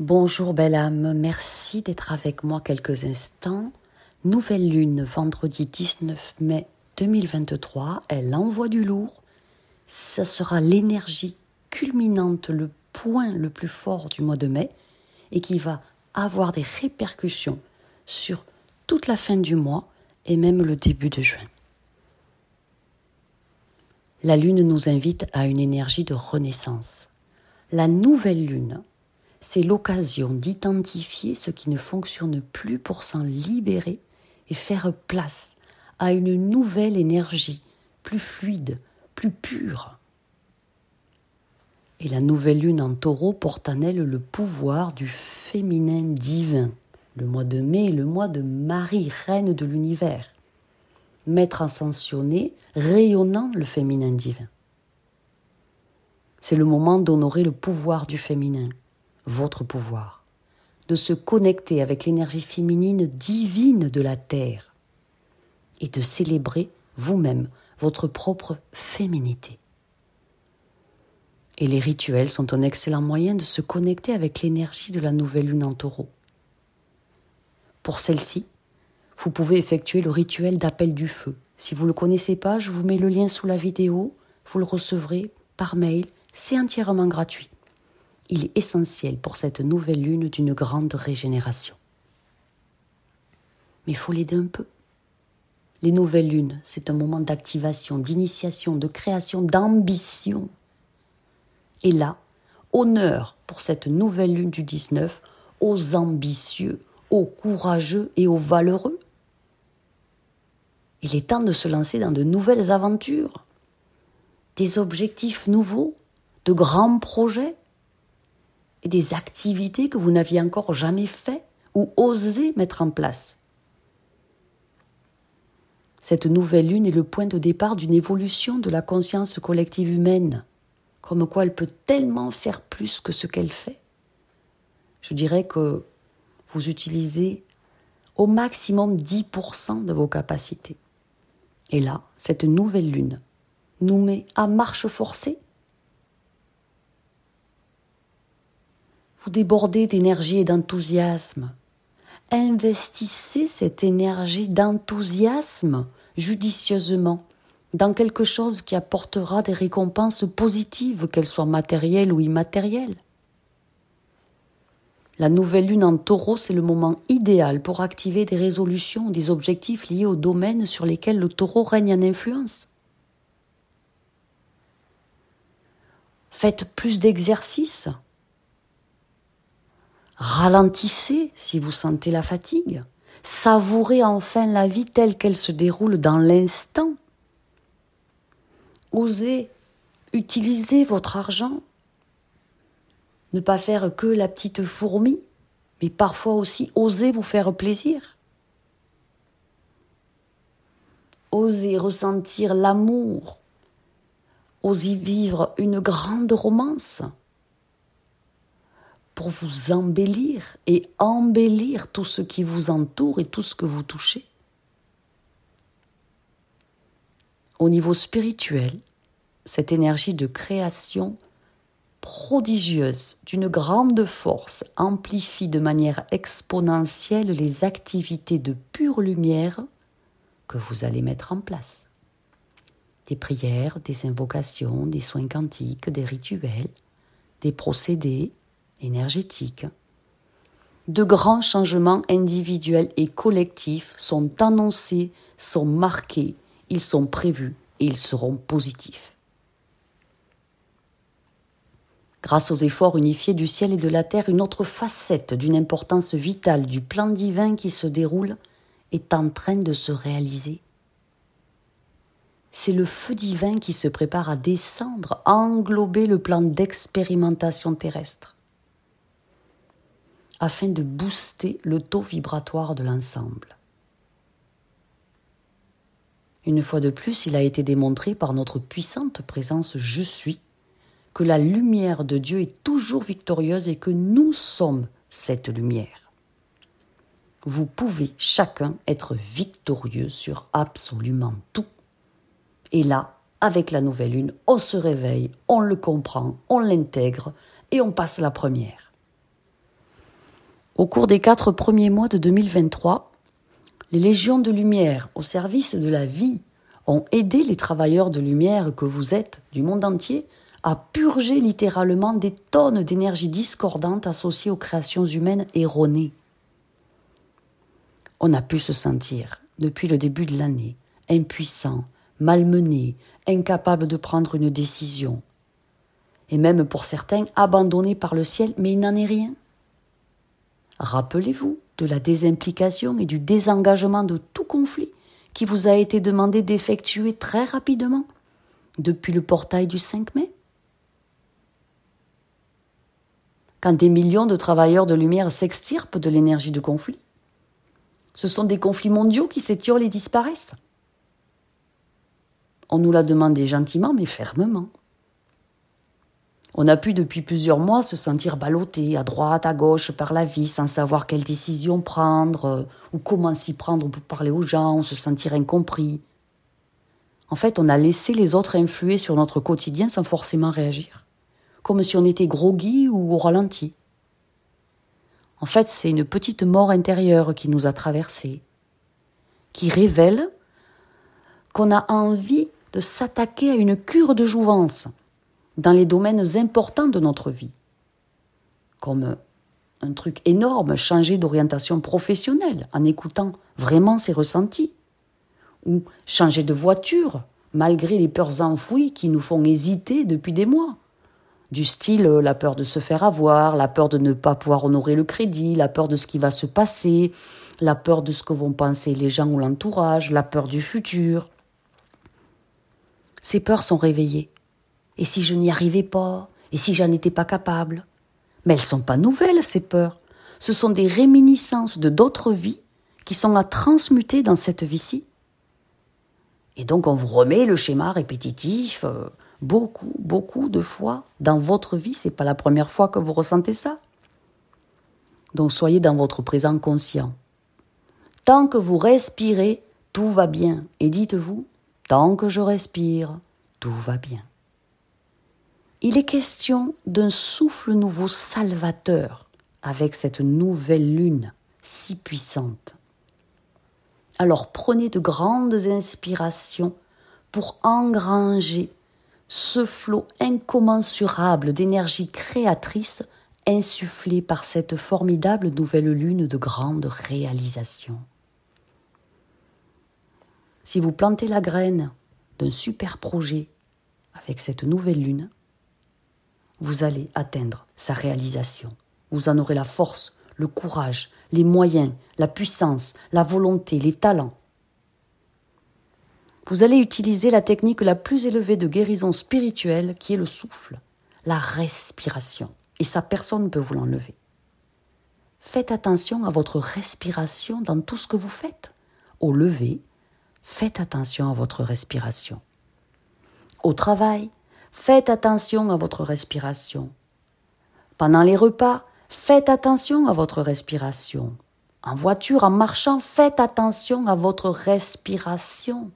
Bonjour belle âme, merci d'être avec moi quelques instants. Nouvelle lune, vendredi 19 mai 2023, elle envoie du lourd. Ça sera l'énergie culminante, le point le plus fort du mois de mai et qui va avoir des répercussions sur toute la fin du mois et même le début de juin. La lune nous invite à une énergie de renaissance. La nouvelle lune c'est l'occasion d'identifier ce qui ne fonctionne plus pour s'en libérer et faire place à une nouvelle énergie, plus fluide, plus pure. Et la nouvelle lune en taureau porte en elle le pouvoir du féminin divin. Le mois de mai est le mois de Marie, reine de l'univers. Maître ascensionné, rayonnant le féminin divin. C'est le moment d'honorer le pouvoir du féminin, votre pouvoir, de se connecter avec l'énergie féminine divine de la Terre et de célébrer vous-même votre propre féminité. Et les rituels sont un excellent moyen de se connecter avec l'énergie de la nouvelle lune en taureau. Pour celle-ci, vous pouvez effectuer le rituel d'appel du feu. Si vous ne le connaissez pas, je vous mets le lien sous la vidéo, vous le recevrez par mail, c'est entièrement gratuit il est essentiel pour cette nouvelle lune d'une grande régénération. Mais il faut l'aider un peu? Les nouvelles lunes, c'est un moment d'activation, d'initiation, de création, d'ambition. Et là, honneur pour cette nouvelle lune du 19 aux ambitieux, aux courageux et aux valeureux. Il est temps de se lancer dans de nouvelles aventures, des objectifs nouveaux, de grands projets et des activités que vous n'aviez encore jamais fait ou osé mettre en place. Cette nouvelle lune est le point de départ d'une évolution de la conscience collective humaine, comme quoi elle peut tellement faire plus que ce qu'elle fait. Je dirais que vous utilisez au maximum 10% de vos capacités. Et là, cette nouvelle lune nous met à marche forcée Vous débordez d'énergie et d'enthousiasme. Investissez cette énergie d'enthousiasme judicieusement dans quelque chose qui apportera des récompenses positives, qu'elles soient matérielles ou immatérielles. La nouvelle lune en taureau, c'est le moment idéal pour activer des résolutions, des objectifs liés aux domaines sur lesquels le taureau règne en influence. Faites plus d'exercices, Ralentissez si vous sentez la fatigue. Savourez enfin la vie telle qu'elle se déroule dans l'instant. Osez utiliser votre argent. Ne pas faire que la petite fourmi, mais parfois aussi oser vous faire plaisir. Osez ressentir l'amour. Osez vivre une grande romance pour vous embellir et embellir tout ce qui vous entoure et tout ce que vous touchez. Au niveau spirituel, cette énergie de création prodigieuse, d'une grande force, amplifie de manière exponentielle les activités de pure lumière que vous allez mettre en place. Des prières, des invocations, des soins quantiques, des rituels, des procédés, énergétique. De grands changements individuels et collectifs sont annoncés, sont marqués, ils sont prévus et ils seront positifs. Grâce aux efforts unifiés du ciel et de la terre, une autre facette d'une importance vitale du plan divin qui se déroule est en train de se réaliser. C'est le feu divin qui se prépare à descendre, à englober le plan d'expérimentation terrestre afin de booster le taux vibratoire de l'ensemble. Une fois de plus, il a été démontré par notre puissante présence Je suis que la lumière de Dieu est toujours victorieuse et que nous sommes cette lumière. Vous pouvez chacun être victorieux sur absolument tout. Et là, avec la nouvelle lune, on se réveille, on le comprend, on l'intègre et on passe la première. Au cours des quatre premiers mois de 2023, les légions de lumière au service de la vie ont aidé les travailleurs de lumière que vous êtes du monde entier à purger littéralement des tonnes d'énergie discordante associée aux créations humaines erronées. On a pu se sentir, depuis le début de l'année, impuissant, malmené, incapable de prendre une décision, et même pour certains abandonné par le ciel, mais il n'en est rien. Rappelez-vous de la désimplication et du désengagement de tout conflit qui vous a été demandé d'effectuer très rapidement depuis le portail du 5 mai? Quand des millions de travailleurs de lumière s'extirpent de l'énergie de conflit, ce sont des conflits mondiaux qui s'étiolent et disparaissent. On nous l'a demandé gentiment mais fermement. On a pu depuis plusieurs mois se sentir ballotté à droite, à gauche par la vie sans savoir quelle décision prendre euh, ou comment s'y prendre pour parler aux gens, se sentir incompris. En fait, on a laissé les autres influer sur notre quotidien sans forcément réagir, comme si on était groggy ou ralenti. En fait, c'est une petite mort intérieure qui nous a traversés, qui révèle qu'on a envie de s'attaquer à une cure de jouvence dans les domaines importants de notre vie, comme un truc énorme, changer d'orientation professionnelle en écoutant vraiment ses ressentis, ou changer de voiture malgré les peurs enfouies qui nous font hésiter depuis des mois. Du style euh, la peur de se faire avoir, la peur de ne pas pouvoir honorer le crédit, la peur de ce qui va se passer, la peur de ce que vont penser les gens ou l'entourage, la peur du futur. Ces peurs sont réveillées. Et si je n'y arrivais pas? Et si j'en étais pas capable? Mais elles sont pas nouvelles, ces peurs. Ce sont des réminiscences de d'autres vies qui sont à transmuter dans cette vie-ci. Et donc on vous remet le schéma répétitif euh, beaucoup, beaucoup de fois dans votre vie. C'est pas la première fois que vous ressentez ça. Donc soyez dans votre présent conscient. Tant que vous respirez, tout va bien. Et dites-vous, tant que je respire, tout va bien il est question d'un souffle nouveau salvateur avec cette nouvelle lune si puissante. Alors prenez de grandes inspirations pour engranger ce flot incommensurable d'énergie créatrice insufflé par cette formidable nouvelle lune de grande réalisation. Si vous plantez la graine d'un super projet avec cette nouvelle lune, vous allez atteindre sa réalisation. Vous en aurez la force, le courage, les moyens, la puissance, la volonté, les talents. Vous allez utiliser la technique la plus élevée de guérison spirituelle qui est le souffle, la respiration. Et ça, personne ne peut vous l'enlever. Faites attention à votre respiration dans tout ce que vous faites. Au lever, faites attention à votre respiration. Au travail, Faites attention à votre respiration. Pendant les repas, faites attention à votre respiration. En voiture, en marchant, faites attention à votre respiration.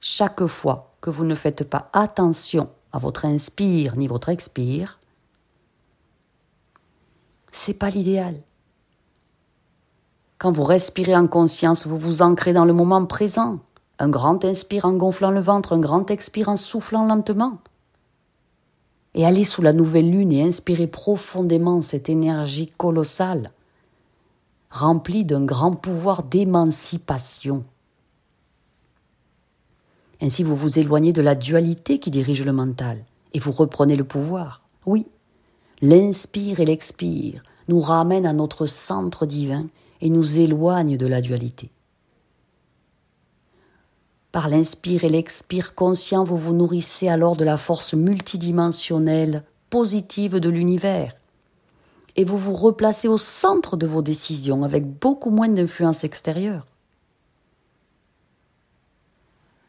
Chaque fois que vous ne faites pas attention à votre inspire ni votre expire, c'est pas l'idéal. Quand vous respirez en conscience, vous vous ancrez dans le moment présent. Un grand inspire en gonflant le ventre, un grand expire en soufflant lentement et allez sous la nouvelle lune et inspirez profondément cette énergie colossale, remplie d'un grand pouvoir d'émancipation. Ainsi vous vous éloignez de la dualité qui dirige le mental et vous reprenez le pouvoir. Oui, l'inspire et l'expire nous ramènent à notre centre divin et nous éloignent de la dualité. Par l'inspire et l'expire conscient, vous vous nourrissez alors de la force multidimensionnelle, positive de l'univers. Et vous vous replacez au centre de vos décisions avec beaucoup moins d'influence extérieure.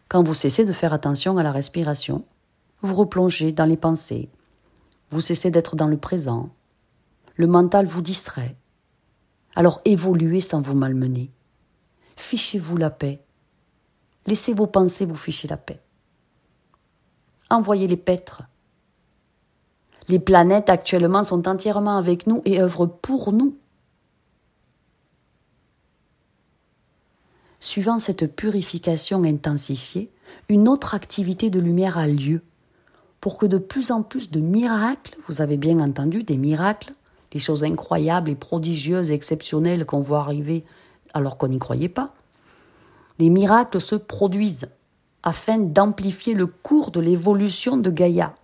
Quand vous cessez de faire attention à la respiration, vous replongez dans les pensées, vous cessez d'être dans le présent, le mental vous distrait. Alors évoluez sans vous malmener. Fichez-vous la paix Laissez vos pensées vous ficher la paix. Envoyez-les paître. Les planètes actuellement sont entièrement avec nous et œuvrent pour nous. Suivant cette purification intensifiée, une autre activité de lumière a lieu pour que de plus en plus de miracles, vous avez bien entendu, des miracles, des choses incroyables et prodigieuses et exceptionnelles qu'on voit arriver alors qu'on n'y croyait pas, des miracles se produisent afin d'amplifier le cours de l'évolution de Gaïa.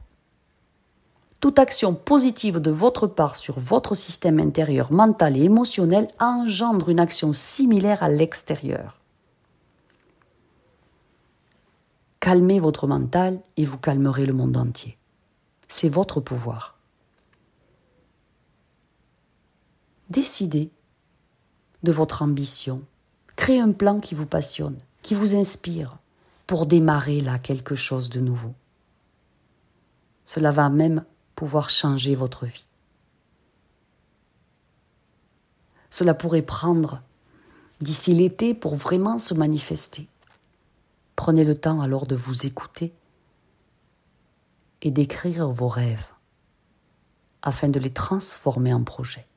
Toute action positive de votre part sur votre système intérieur mental et émotionnel engendre une action similaire à l'extérieur. Calmez votre mental et vous calmerez le monde entier. C'est votre pouvoir. Décidez de votre ambition. Créez un plan qui vous passionne, qui vous inspire, pour démarrer là quelque chose de nouveau. Cela va même pouvoir changer votre vie. Cela pourrait prendre d'ici l'été pour vraiment se manifester. Prenez le temps alors de vous écouter et d'écrire vos rêves afin de les transformer en projets.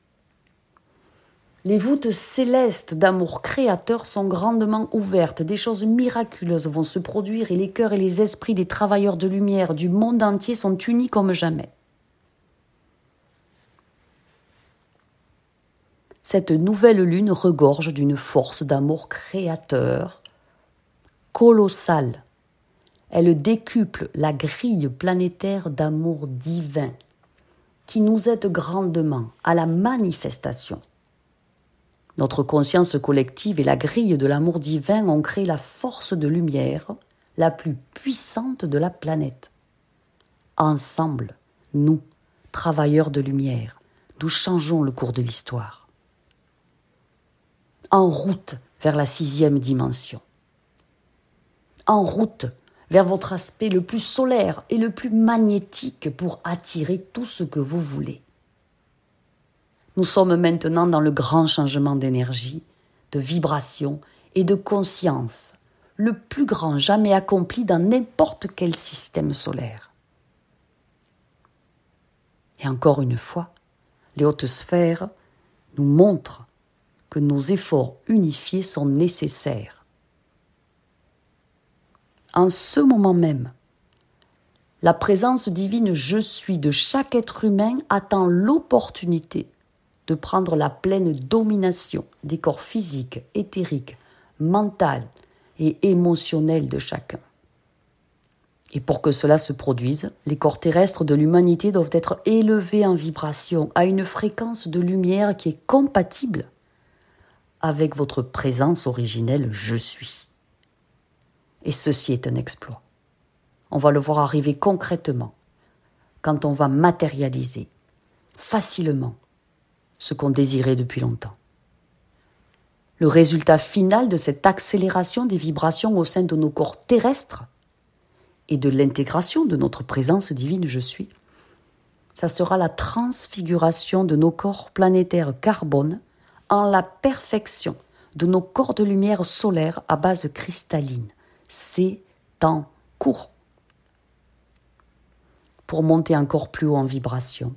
Les voûtes célestes d'amour créateur sont grandement ouvertes, des choses miraculeuses vont se produire et les cœurs et les esprits des travailleurs de lumière du monde entier sont unis comme jamais. Cette nouvelle lune regorge d'une force d'amour créateur colossale. Elle décuple la grille planétaire d'amour divin qui nous aide grandement à la manifestation. Notre conscience collective et la grille de l'amour divin ont créé la force de lumière la plus puissante de la planète. Ensemble, nous, travailleurs de lumière, nous changeons le cours de l'histoire. En route vers la sixième dimension en route vers votre aspect le plus solaire et le plus magnétique pour attirer tout ce que vous voulez. Nous sommes maintenant dans le grand changement d'énergie, de vibration et de conscience, le plus grand jamais accompli dans n'importe quel système solaire. Et encore une fois, les hautes sphères nous montrent que nos efforts unifiés sont nécessaires en ce moment même. La présence divine je suis de chaque être humain attend l'opportunité de prendre la pleine domination des corps physiques, éthériques, mental et émotionnels de chacun. Et pour que cela se produise, les corps terrestres de l'humanité doivent être élevés en vibration à une fréquence de lumière qui est compatible avec votre présence originelle je suis. Et ceci est un exploit. On va le voir arriver concrètement quand on va matérialiser facilement ce qu'on désirait depuis longtemps. Le résultat final de cette accélération des vibrations au sein de nos corps terrestres et de l'intégration de notre présence divine je suis, ça sera la transfiguration de nos corps planétaires carbone en la perfection de nos corps de lumière solaire à base cristalline, c'est en cours. Pour monter encore plus haut en vibration,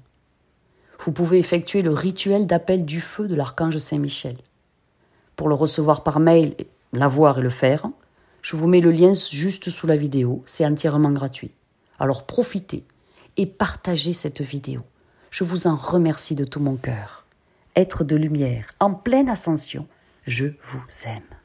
vous pouvez effectuer le rituel d'appel du feu de l'archange Saint-Michel. Pour le recevoir par mail, l'avoir et le faire, je vous mets le lien juste sous la vidéo, c'est entièrement gratuit. Alors profitez et partagez cette vidéo. Je vous en remercie de tout mon cœur. Être de lumière, en pleine ascension, je vous aime.